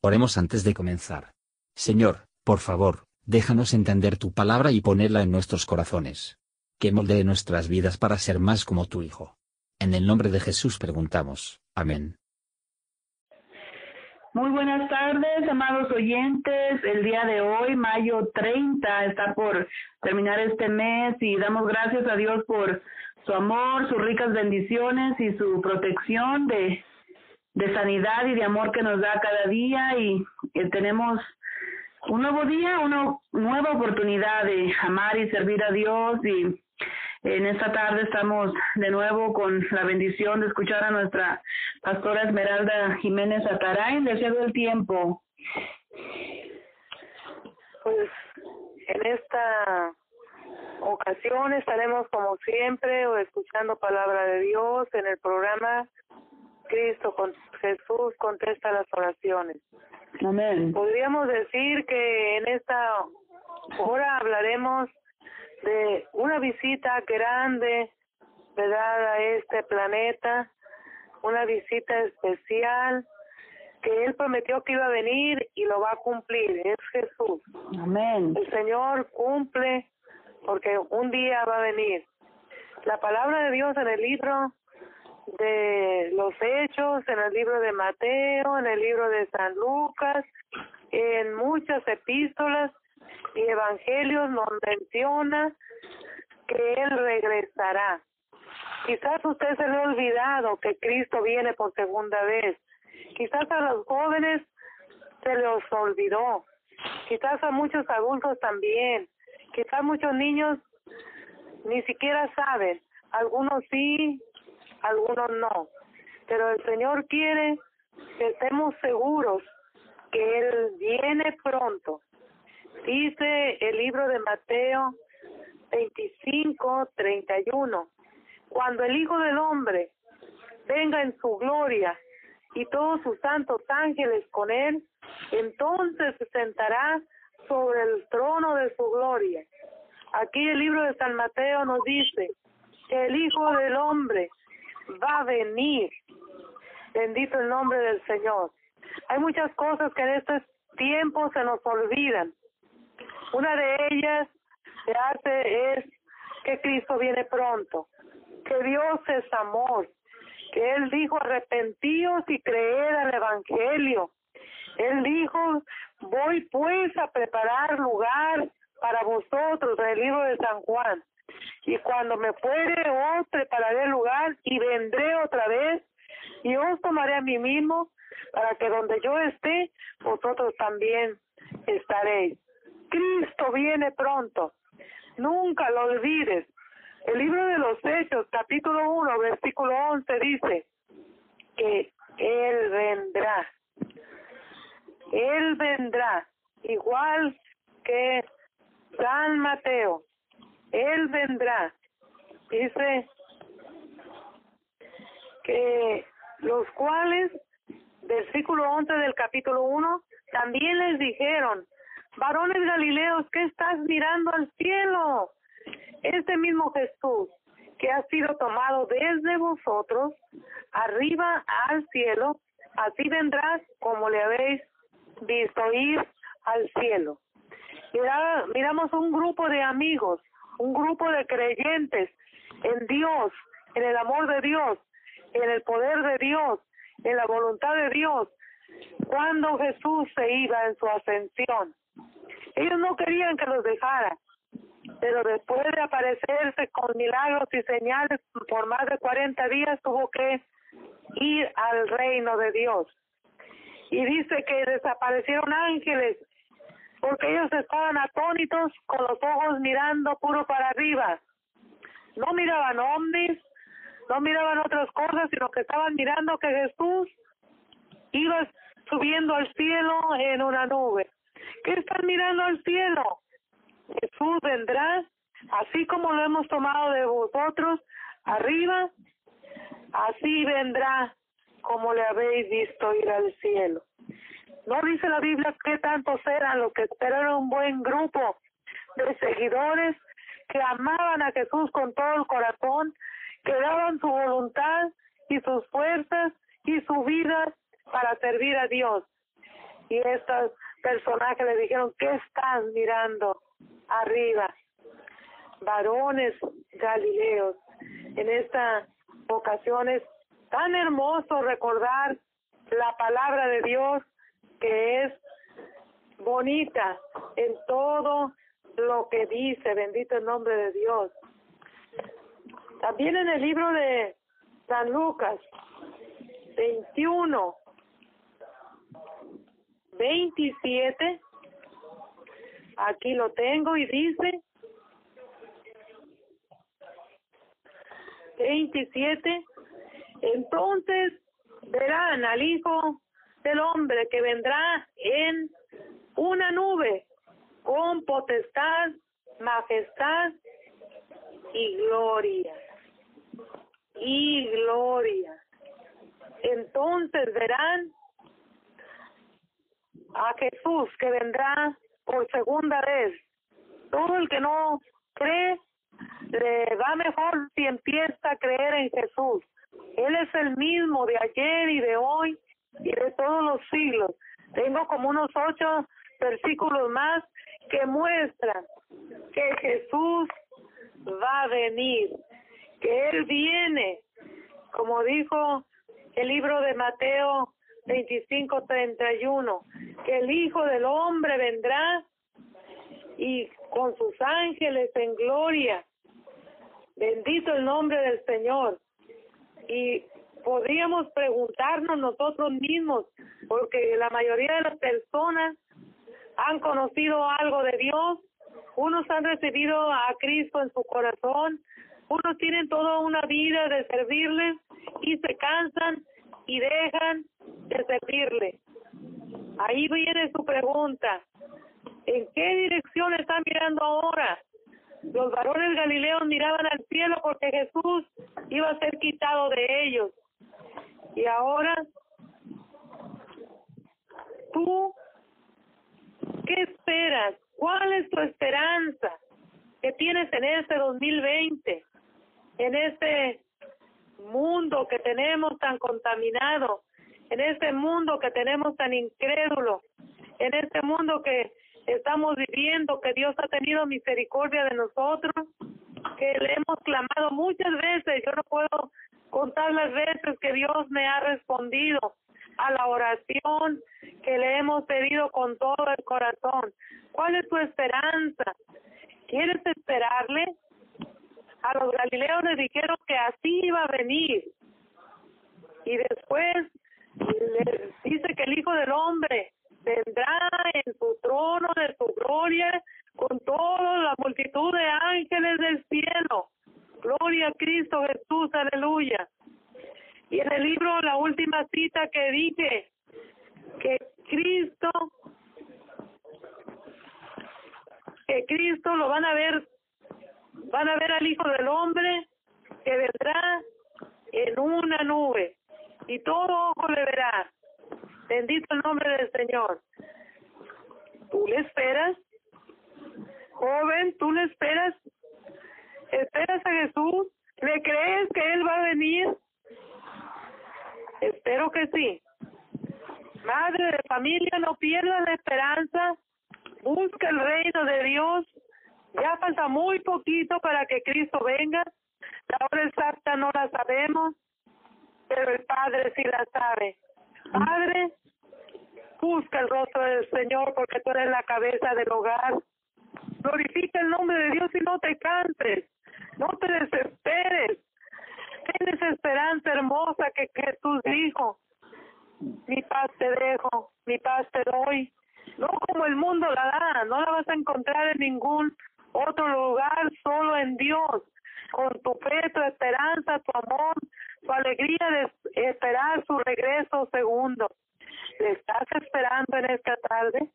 Oremos antes de comenzar. Señor, por favor, déjanos entender tu palabra y ponerla en nuestros corazones. Que moldee nuestras vidas para ser más como tu Hijo. En el nombre de Jesús preguntamos. Amén. Muy buenas tardes, amados oyentes. El día de hoy, mayo 30, está por terminar este mes y damos gracias a Dios por su amor, sus ricas bendiciones y su protección de, de sanidad y de amor que nos da cada día y, tenemos un nuevo día, una nueva oportunidad de amar y servir a Dios y en esta tarde estamos de nuevo con la bendición de escuchar a nuestra pastora Esmeralda Jiménez Ataray. Deseo el tiempo. Pues en esta ocasión estaremos como siempre escuchando palabra de Dios en el programa Cristo con Jesús contesta las oraciones. Amén. Podríamos decir que en esta hora hablaremos de una visita grande, ¿verdad?, a este planeta, una visita especial que Él prometió que iba a venir y lo va a cumplir, es Jesús. Amén. El Señor cumple porque un día va a venir. La palabra de Dios en el libro de los Hechos, en el libro de Mateo, en el libro de San Lucas, en muchas epístolas, y evangelios nos menciona que Él regresará. Quizás usted se le ha olvidado que Cristo viene por segunda vez. Quizás a los jóvenes se les olvidó. Quizás a muchos adultos también. Quizás muchos niños ni siquiera saben. Algunos sí, algunos no. Pero el Señor quiere que estemos seguros que Él viene pronto Dice el libro de Mateo 25, 31. Cuando el Hijo del Hombre venga en su gloria y todos sus santos ángeles con él, entonces se sentará sobre el trono de su gloria. Aquí el libro de San Mateo nos dice que el Hijo del Hombre va a venir. Bendito el nombre del Señor. Hay muchas cosas que en estos tiempos se nos olvidan. Una de ellas se hace es que Cristo viene pronto, que Dios es amor, que Él dijo arrepentíos y creer al Evangelio. Él dijo, voy pues a preparar lugar para vosotros, en el libro de San Juan. Y cuando me fuere, os prepararé lugar y vendré otra vez y os tomaré a mí mismo para que donde yo esté, vosotros también estaréis. Cristo viene pronto. Nunca lo olvides. El libro de los Hechos, capítulo 1, versículo 11, dice que Él vendrá. Él vendrá, igual que San Mateo. Él vendrá. Dice que los cuales, versículo 11 del capítulo 1, también les dijeron, Varones Galileos, ¿qué estás mirando al cielo? Este mismo Jesús que ha sido tomado desde vosotros arriba al cielo, así vendrás como le habéis visto ir al cielo. Mira, miramos un grupo de amigos, un grupo de creyentes en Dios, en el amor de Dios, en el poder de Dios, en la voluntad de Dios, cuando Jesús se iba en su ascensión. Ellos no querían que los dejara, pero después de aparecerse con milagros y señales por más de 40 días tuvo que ir al reino de Dios. Y dice que desaparecieron ángeles porque ellos estaban atónitos con los ojos mirando puro para arriba. No miraban ovnis, no miraban otras cosas, sino que estaban mirando que Jesús iba subiendo al cielo en una nube. ¿Qué están mirando al cielo? Jesús vendrá, así como lo hemos tomado de vosotros, arriba, así vendrá como le habéis visto ir al cielo. No dice la Biblia qué tantos eran los que esperaron un buen grupo de seguidores que amaban a Jesús con todo el corazón, que daban su voluntad y sus fuerzas y su vida para servir a Dios. Y estos personajes le dijeron, ¿qué estás mirando arriba? Varones galileos. En esta ocasión es tan hermoso recordar la palabra de Dios que es bonita en todo lo que dice, bendito el nombre de Dios. También en el libro de San Lucas 21, 27, aquí lo tengo y dice 27, entonces verán al Hijo del Hombre que vendrá en una nube con potestad, majestad y gloria. Y gloria. Entonces verán a Jesús que vendrá por segunda vez. Todo el que no cree le va mejor si empieza a creer en Jesús. Él es el mismo de ayer y de hoy y de todos los siglos. Tengo como unos ocho versículos más que muestran que Jesús va a venir, que Él viene, como dijo el libro de Mateo 25, 31, que el Hijo del Hombre vendrá y con sus ángeles en gloria. Bendito el nombre del Señor. Y podríamos preguntarnos nosotros mismos, porque la mayoría de las personas han conocido algo de Dios, unos han recibido a Cristo en su corazón, unos tienen toda una vida de servirles y se cansan y dejan de servirle. Ahí viene su pregunta. ¿En qué dirección están mirando ahora? Los varones galileos miraban al cielo porque Jesús iba a ser quitado de ellos. Y ahora tú ¿Qué esperas? ¿Cuál es tu esperanza que tienes en este 2020? En este mundo que tenemos tan contaminado, en este mundo que tenemos tan incrédulo, en este mundo que estamos viviendo, que Dios ha tenido misericordia de nosotros, que le hemos clamado muchas veces, yo no puedo contar las veces que Dios me ha respondido, a la oración que le hemos pedido con todo el corazón. ¿Cuál es tu esperanza? ¿Quieres esperarle? A los galileos les dijeron que así iba a venir. Y después les dice que el Hijo del Hombre vendrá en su trono de su gloria con toda la multitud de ángeles del cielo. Gloria a Cristo Jesús, aleluya. Y en el libro, la última cita que dije, que Cristo, que Cristo lo van a ver, van a ver al Hijo del Hombre que vendrá en una nube y todo ojo le verá. Bendito el nombre del Señor. ¿Tú le esperas? Joven, ¿tú le esperas? ¿Esperas a Jesús? ¿Le crees que Él va a venir? Espero que sí. Madre de familia, no pierdas la esperanza. Busca el reino de Dios. Ya falta muy poquito para que Cristo venga. La hora exacta no la sabemos, pero el Padre sí la sabe. Padre, busca el rostro del Señor porque tú eres la cabeza del hogar. Glorifica el nombre de Dios y no te cantes. No te desesperes tienes esperanza hermosa que Jesús dijo, mi paz te dejo, mi paz te doy. No como el mundo la da, no la vas a encontrar en ningún otro lugar, solo en Dios. Con tu fe, tu esperanza, tu amor, tu alegría de esperar su regreso segundo. ¿Le estás esperando en esta tarde?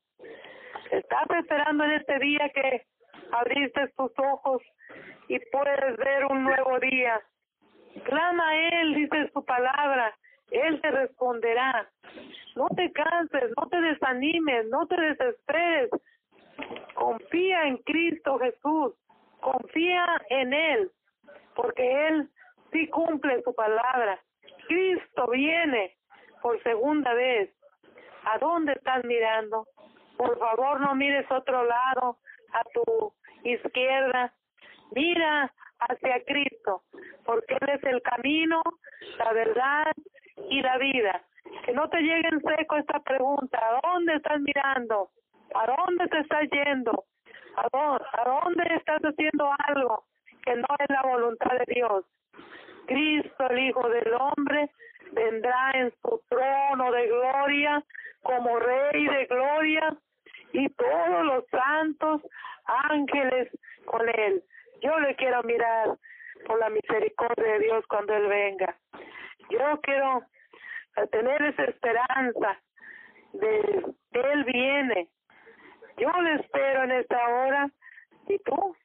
¿Estás esperando en este día que abriste tus ojos y puedes ver un nuevo día? Clama a Él, dice su palabra, Él te responderá. No te canses, no te desanimes, no te desesperes. Confía en Cristo Jesús, confía en Él, porque Él sí cumple su palabra. Cristo viene por segunda vez. ¿A dónde estás mirando? Por favor, no mires otro lado, a tu izquierda. Mira hacia Cristo, porque Él es el camino, la verdad y la vida. Que no te llegue en seco esta pregunta, ¿a dónde estás mirando? ¿A dónde te estás yendo? ¿A dónde, ¿A dónde estás haciendo algo que no es la voluntad de Dios? Cristo, el Hijo del Hombre, vendrá en su trono de gloria como Rey de gloria y todos los santos ángeles con él. Yo le quiero mirar por la misericordia de Dios cuando Él venga. Yo quiero tener esa esperanza de que Él viene. Yo le espero en esta hora y tú.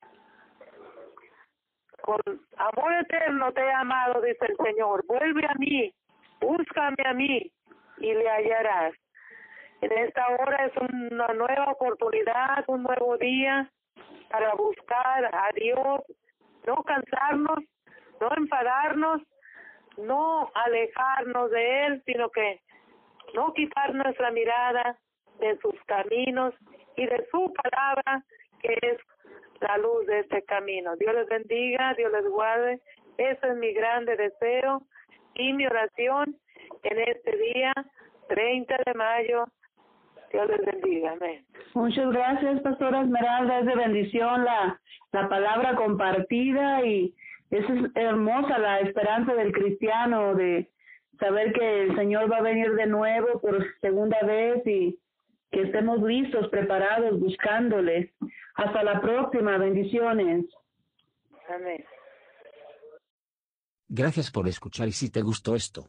Con amor eterno te he amado, dice el Señor. Vuelve a mí, búscame a mí y le hallarás. En esta hora es una nueva oportunidad, un nuevo día para buscar a Dios, no cansarnos, no enfadarnos, no alejarnos de Él, sino que no quitar nuestra mirada de sus caminos y de su palabra, que es la luz de este camino. Dios les bendiga, Dios les guarde. Ese es mi grande deseo y mi oración en este día, 30 de mayo Dios les bendiga. Amén. Muchas gracias, Pastora Esmeralda. Es de bendición la, la palabra compartida y es hermosa la esperanza del cristiano de saber que el Señor va a venir de nuevo por segunda vez y que estemos listos, preparados, buscándole. Hasta la próxima. Bendiciones. Amén. Gracias por escuchar y si te gustó esto